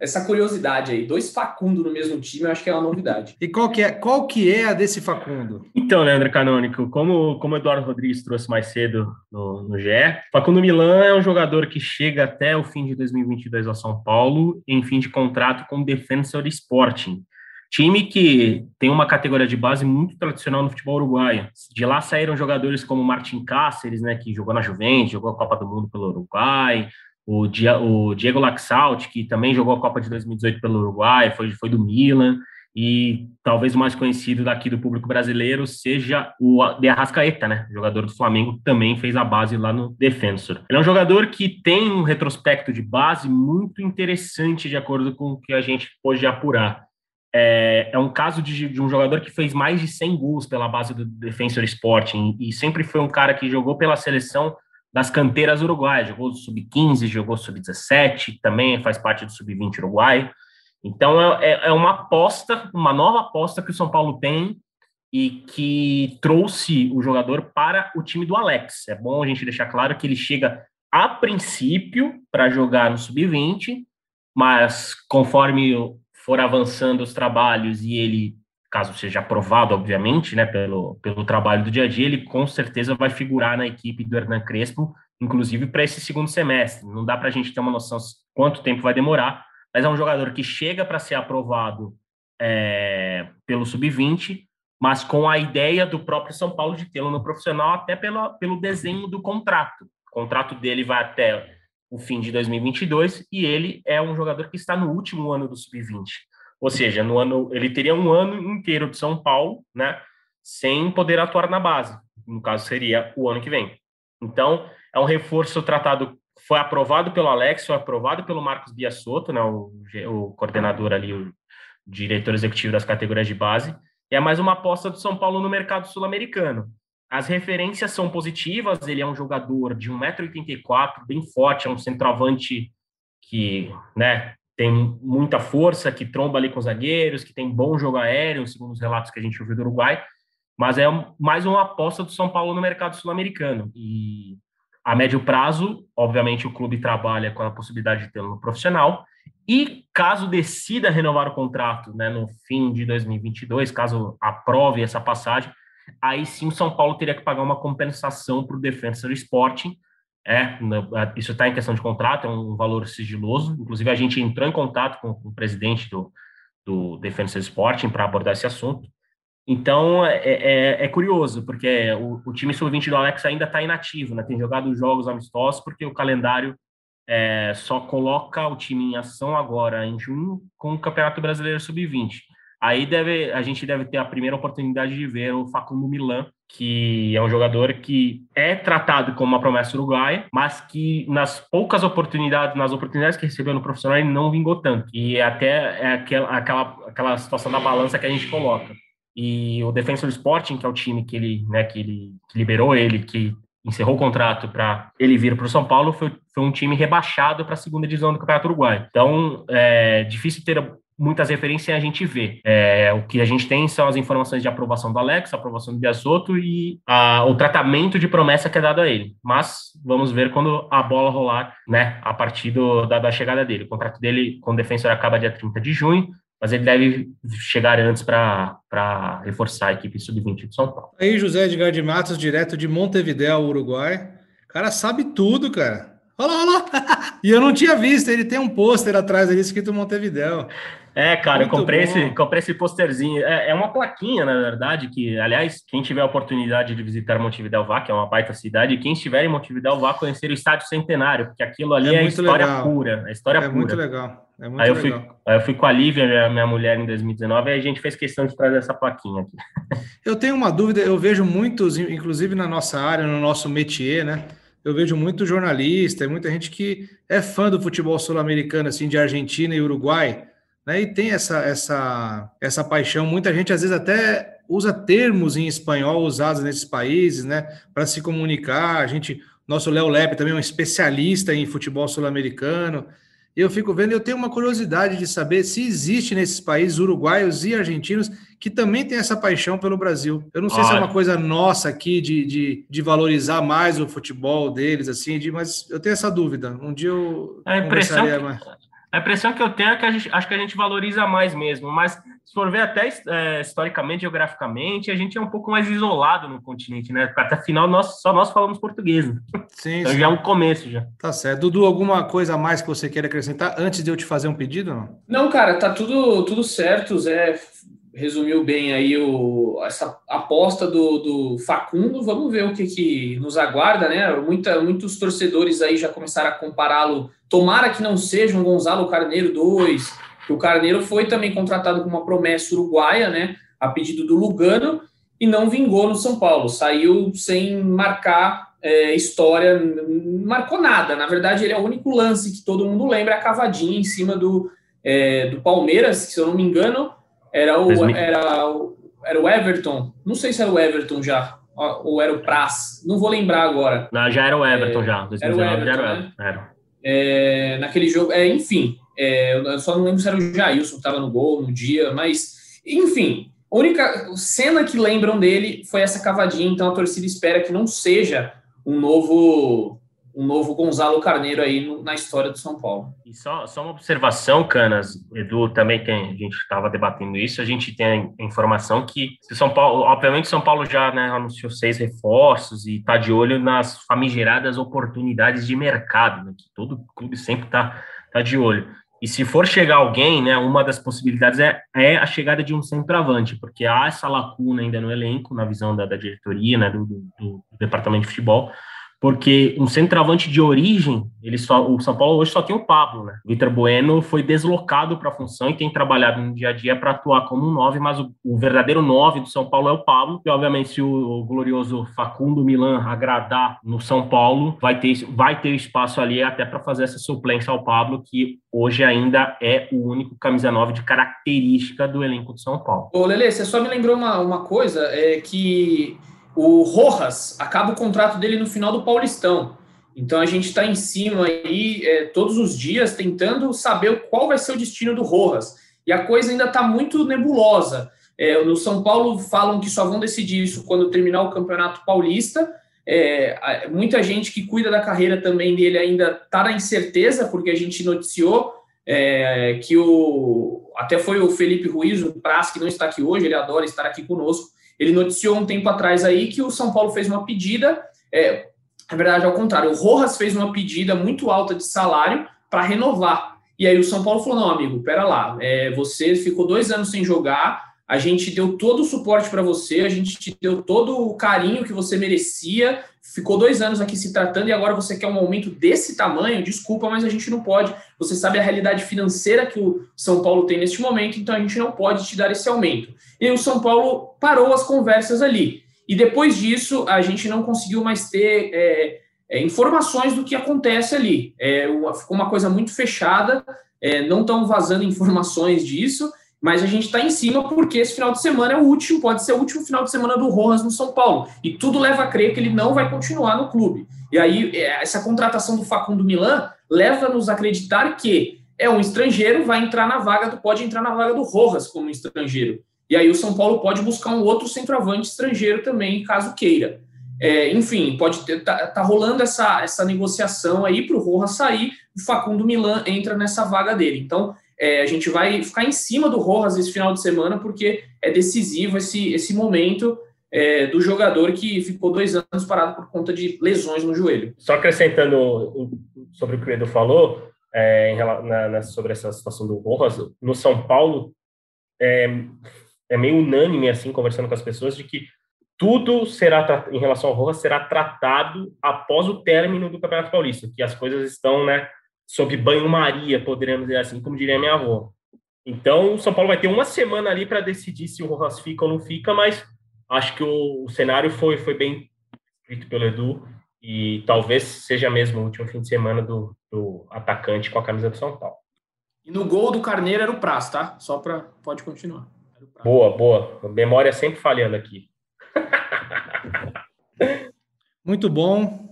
essa curiosidade aí, dois Facundo no mesmo time, eu acho que é uma novidade. E qual que é, qual que é a desse Facundo? Então, Leandro Canônico, como, como o Eduardo Rodrigues trouxe mais cedo no, no GE, Facundo Milan é um jogador que chega até o fim de 2022 ao São Paulo, em fim de contrato com o Defensor Sporting. Time que tem uma categoria de base muito tradicional no futebol uruguaio. De lá saíram jogadores como Martin Cáceres, né, que jogou na Juventus, jogou a Copa do Mundo pelo Uruguai, o, Diego Laxalt, que também jogou a Copa de 2018 pelo Uruguai, foi, foi do Milan, e talvez o mais conhecido daqui do público brasileiro seja o De Arrascaeta, né? O jogador do Flamengo também fez a base lá no Defensor. Ele é um jogador que tem um retrospecto de base muito interessante de acordo com o que a gente pôde apurar. é, é um caso de, de, um jogador que fez mais de 100 gols pela base do Defensor Sporting e sempre foi um cara que jogou pela seleção das canteiras uruguaias, jogou sub-15, jogou sub-17, também faz parte do sub-20 uruguai. Então é, é, é uma aposta, uma nova aposta que o São Paulo tem e que trouxe o jogador para o time do Alex. É bom a gente deixar claro que ele chega a princípio para jogar no sub-20, mas conforme for avançando os trabalhos e ele, caso seja aprovado, obviamente, né, pelo, pelo trabalho do dia a dia, ele com certeza vai figurar na equipe do Hernan Crespo, inclusive para esse segundo semestre. Não dá para a gente ter uma noção quanto tempo vai demorar, mas é um jogador que chega para ser aprovado é, pelo sub-20, mas com a ideia do próprio São Paulo de tê-lo no profissional, até pelo, pelo desenho do contrato. O contrato dele vai até o fim de 2022 e ele é um jogador que está no último ano do sub-20. Ou seja, no ano ele teria um ano inteiro de São Paulo, né, sem poder atuar na base. No caso seria o ano que vem. Então, é um reforço tratado foi aprovado pelo Alex, foi aprovado pelo Marcos Biasotto, né, o, o coordenador ali, o diretor executivo das categorias de base. E é mais uma aposta do São Paulo no mercado sul-americano. As referências são positivas, ele é um jogador de 1,84m, bem forte, é um centroavante que né, tem muita força, que tromba ali com os zagueiros, que tem bom jogo aéreo, segundo os relatos que a gente ouviu do Uruguai, mas é mais uma aposta do São Paulo no mercado sul-americano. E a médio prazo, obviamente, o clube trabalha com a possibilidade de tê-lo no profissional, e caso decida renovar o contrato né, no fim de 2022, caso aprove essa passagem, aí sim o São Paulo teria que pagar uma compensação para o Defensor Sporting. É, isso está em questão de contrato, é um valor sigiloso. Inclusive, a gente entrou em contato com o presidente do, do Defensor Sporting para abordar esse assunto. Então, é, é, é curioso, porque o, o time sub-20 do Alex ainda está inativo, né? tem jogado jogos amistosos, porque o calendário é, só coloca o time em ação agora, em junho, com o Campeonato Brasileiro Sub-20. Aí deve, a gente deve ter a primeira oportunidade de ver o Facundo Milan, que é um jogador que é tratado como uma promessa uruguaia, mas que nas poucas oportunidades, nas oportunidades que recebeu no profissional, ele não vingou tanto. E até é aquela, aquela, aquela situação da balança que a gente coloca. E o Defensor Sporting, que é o time que ele, né, que ele que liberou ele, que encerrou o contrato para ele vir para o São Paulo, foi, foi um time rebaixado para a segunda divisão do Campeonato Uruguai. Então, é difícil ter muitas referências a gente vê. É, o que a gente tem são as informações de aprovação do Alex, aprovação do Biasotto e a, o tratamento de promessa que é dado a ele. Mas vamos ver quando a bola rolar, né, a partir do, da, da chegada dele. O contrato dele com o defensor acaba dia 30 de junho, mas ele deve chegar antes para reforçar a equipe sub-20 de São Paulo. Aí, José Edgar de Matos, direto de Montevideo, Uruguai. O cara sabe tudo, cara. Olha lá, olha lá. e eu não tinha visto, ele tem um pôster atrás ali escrito Montevideo. É, cara, Muito eu comprei esse, comprei esse posterzinho. É, é, uma plaquinha, na verdade, que, aliás, quem tiver a oportunidade de visitar Montevideo vá, que é uma baita cidade, quem estiver em Montevideo vá conhecer o Estádio Centenário, porque aquilo ali é, é história legal. pura, é história é pura. Muito legal. É muito aí eu legal. Fui, aí eu fui com a Lívia, minha, minha mulher, em 2019, e a gente fez questão de trazer essa plaquinha aqui. Eu tenho uma dúvida, eu vejo muitos, inclusive na nossa área, no nosso métier, né? Eu vejo muito jornalista, muita gente que é fã do futebol sul-americano, assim, de Argentina e Uruguai, né? E tem essa, essa, essa paixão. Muita gente às vezes até usa termos em espanhol usados nesses países, né? Para se comunicar. A gente, nosso Léo Lepe também é um especialista em futebol sul-americano. Eu fico vendo, eu tenho uma curiosidade de saber se existe nesses países uruguaios e argentinos que também tem essa paixão pelo Brasil. Eu não sei Olha. se é uma coisa nossa aqui de, de, de, valorizar mais o futebol deles, assim, de, mas eu tenho essa dúvida. Um dia eu a impressão que, mais. A impressão que eu tenho é que a gente, acho que a gente valoriza mais mesmo, mas se for ver até é, historicamente, geograficamente, a gente é um pouco mais isolado no continente, né? Até afinal, nós, só nós falamos português. Né? Sim, então sim. já é um começo já. Tá certo. Dudu, alguma coisa a mais que você queira acrescentar antes de eu te fazer um pedido? Não, não cara, tá tudo, tudo certo, Zé resumiu bem aí o, essa aposta do, do Facundo. Vamos ver o que, que nos aguarda, né? Muita, muitos torcedores aí já começaram a compará-lo. Tomara que não seja um Gonzalo Carneiro 2, que o Carneiro foi também contratado com uma promessa uruguaia, né? A pedido do Lugano, e não vingou no São Paulo. Saiu sem marcar é, história, marcou nada. Na verdade, ele é o único lance que todo mundo lembra, a cavadinha em cima do, é, do Palmeiras, que se eu não me engano Era o, era, o, era o Everton. Não sei se era o Everton já. Ou era o Praz. Não vou lembrar agora. Não, já era o Everton, é, já. 2019 era o Everton, já era. Né? Era. É, naquele jogo. É, enfim, é, eu só não lembro se era o Jailson que estava no gol no dia, mas. Enfim, a única cena que lembram dele foi essa cavadinha, então a torcida espera que não seja um novo um novo Gonzalo Carneiro aí no, na história do São Paulo. E só, só uma observação, Canas, Edu, também tem, a gente estava debatendo isso, a gente tem a informação que São Paulo, obviamente São Paulo já né, anunciou seis reforços e está de olho nas famigeradas oportunidades de mercado, né, que todo clube sempre está tá de olho. E se for chegar alguém, né, uma das possibilidades é, é a chegada de um centroavante, porque há essa lacuna ainda no elenco, na visão da, da diretoria, né, do, do, do departamento de futebol, porque um centroavante de origem, ele só, o São Paulo hoje só tem o Pablo, né? Vitor Bueno foi deslocado para a função e tem trabalhado no dia a dia para atuar como um nove, mas o, o, verdadeiro nove do São Paulo é o Pablo. E obviamente, se o, o, glorioso Facundo Milan agradar no São Paulo, vai ter, vai ter espaço ali até para fazer essa suplência ao Pablo, que hoje ainda é o único camisa 9 de característica do elenco do São Paulo. Ô, Lele, você só me lembrou uma, uma coisa, é que o Rojas acaba o contrato dele no final do Paulistão. Então a gente está em cima aí é, todos os dias tentando saber qual vai ser o destino do Rojas. E a coisa ainda está muito nebulosa. É, no São Paulo falam que só vão decidir isso quando terminar o Campeonato Paulista. É, muita gente que cuida da carreira também dele ainda está na incerteza, porque a gente noticiou é, que o até foi o Felipe Ruiz, o Praz, que não está aqui hoje, ele adora estar aqui conosco ele noticiou um tempo atrás aí que o São Paulo fez uma pedida, é, na verdade, ao contrário, o Rojas fez uma pedida muito alta de salário para renovar. E aí o São Paulo falou: não, amigo, pera lá, é, você ficou dois anos sem jogar, a gente deu todo o suporte para você, a gente te deu todo o carinho que você merecia, ficou dois anos aqui se tratando e agora você quer um aumento desse tamanho? Desculpa, mas a gente não pode. Você sabe a realidade financeira que o São Paulo tem neste momento, então a gente não pode te dar esse aumento. E o São Paulo parou as conversas ali. E depois disso, a gente não conseguiu mais ter é, é, informações do que acontece ali. É, ficou uma coisa muito fechada, é, não estão vazando informações disso mas a gente está em cima porque esse final de semana é o último, pode ser o último final de semana do Rojas no São Paulo. E tudo leva a crer que ele não vai continuar no clube. E aí, é, essa contratação do Facundo Milan leva-nos a acreditar que é um estrangeiro, vai entrar na vaga pode entrar na vaga do Rojas como estrangeiro. E aí o São Paulo pode buscar um outro centroavante estrangeiro também, caso queira. É, enfim, pode ter, tá, tá, rolando essa, essa negociação aí para o Rojas sair, o Facundo Milan entra nessa vaga dele. Então, é, a gente vai ficar em cima do Rojas esse final de semana, porque é decisivo esse, esse momento é, do jogador que ficou dois anos parado por conta de lesões no joelho. Só acrescentando sobre o que o Edu falou, é, na, na, sobre essa situação do Rojas, no São Paulo, é, é meio unânime, assim, conversando com as pessoas, de que tudo será, em relação ao Rojas, será tratado após o término do Campeonato Paulista, que as coisas estão, né, sob banho-maria, poderíamos dizer assim, como diria minha avó. Então, o São Paulo vai ter uma semana ali para decidir se o Rojas fica ou não fica, mas acho que o, o, cenário foi, foi bem escrito pelo Edu e talvez seja mesmo o último fim de semana do, do atacante com a camisa do São Paulo. E no gol do Carneiro era o Praz, tá? Só para. Pode continuar. Boa, boa. Memória sempre falhando aqui. Muito bom.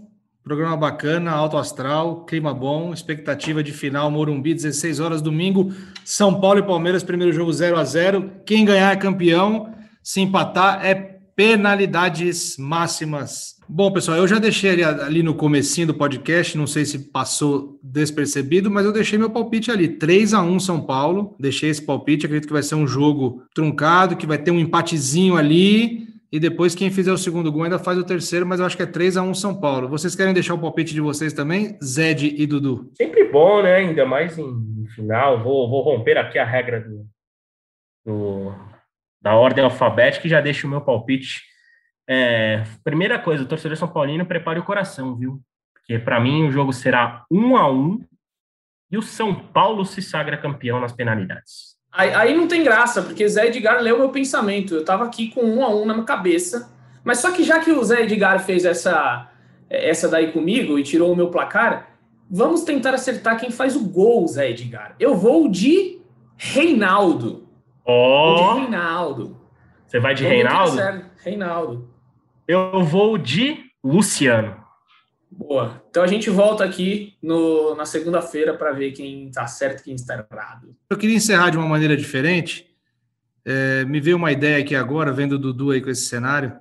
Programa bacana, alto astral, clima bom, expectativa de final Morumbi, 16 horas domingo, São Paulo e Palmeiras, primeiro jogo 0 a 0 Quem ganhar é campeão, se empatar é penalidades máximas. Bom, pessoal, eu já deixei ali, ali no comecinho do podcast, não sei se passou despercebido, mas eu deixei meu palpite ali, 3 a 1 São Paulo. Deixei esse palpite, acredito que vai ser um jogo truncado, que vai ter um empatezinho ali e depois quem fizer o segundo gol ainda faz o terceiro, mas eu acho que é 3 a 1 São Paulo. Vocês querem deixar o palpite de vocês também, Zed e Dudu? Sempre bom, né? Ainda mais em final. Vou, vou romper aqui a regra do, do da ordem alfabética e já deixo o meu palpite. É, primeira coisa, o torcedor São Paulino, prepare o coração, viu? Porque para mim o jogo será 1 a 1 e o São Paulo se sagra campeão nas penalidades. Aí, aí, não tem graça, porque Zé Edgar leu meu pensamento. Eu estava aqui com um a um na minha cabeça. Mas só que já que o Zé Edgar fez essa, essa daí comigo e tirou o meu placar, vamos tentar acertar quem faz o gol, Zé Edgar. Eu vou de Reinaldo. Ó, de Reinaldo. você vai de que Reinaldo? Reinaldo. Eu vou de Luciano. Boa. Então a gente volta aqui no, na segunda-feira para ver quem está certo e quem está errado. Eu queria encerrar de uma maneira diferente. É, me veio uma ideia aqui agora, vendo o Dudu aí com esse cenário.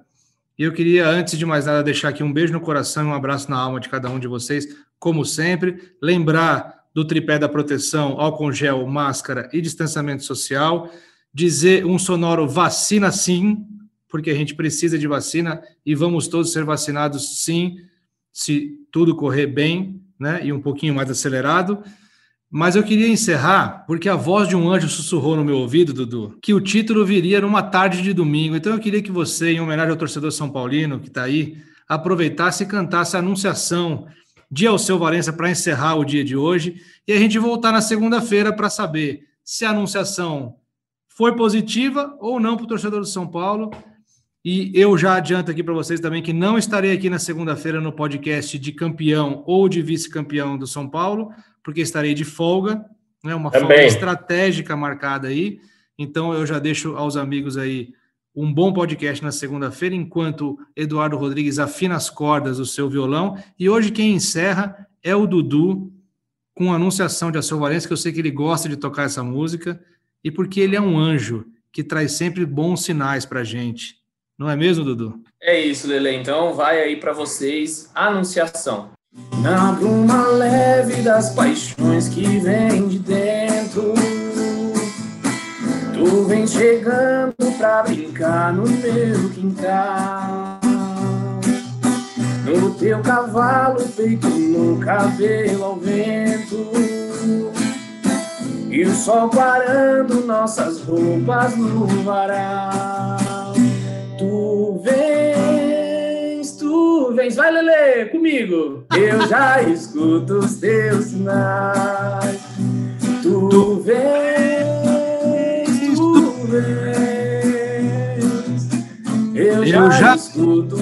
E eu queria, antes de mais nada, deixar aqui um beijo no coração e um abraço na alma de cada um de vocês, como sempre. Lembrar do tripé da proteção, álcool gel, máscara e distanciamento social. Dizer um sonoro vacina sim, porque a gente precisa de vacina e vamos todos ser vacinados sim, se tudo correr bem, né? E um pouquinho mais acelerado. Mas eu queria encerrar, porque a voz de um anjo sussurrou no meu ouvido, Dudu, que o título viria numa tarde de domingo. Então eu queria que você, em homenagem ao torcedor São Paulino que está aí, aproveitasse e cantasse a anunciação de Alceu Valença para encerrar o dia de hoje e a gente voltar na segunda-feira para saber se a anunciação foi positiva ou não para o torcedor do São Paulo. E eu já adianto aqui para vocês também que não estarei aqui na segunda-feira no podcast de campeão ou de vice-campeão do São Paulo, porque estarei de folga, né? Uma folga Também. estratégica marcada aí. Então eu já deixo aos amigos aí um bom podcast na segunda-feira, enquanto Eduardo Rodrigues afina as cordas do seu violão. E hoje quem encerra é o Dudu, com a anunciação de Alceu Valença, que eu sei que ele gosta de tocar essa música, e porque ele é um anjo que traz sempre bons sinais para gente. Não é mesmo, Dudu? É isso, Lele. Então vai aí para vocês a anunciação. Na bruma leve das paixões que vem de dentro, tu vem chegando pra brincar no meu quintal. No teu cavalo, peito no cabelo ao vento. E o sol parando nossas roupas no varal. Tu vens, tu vens, vai Lele, comigo. Eu já escuto os teus sinais. Tu vens, tu vens. Eu Eu já- já escuto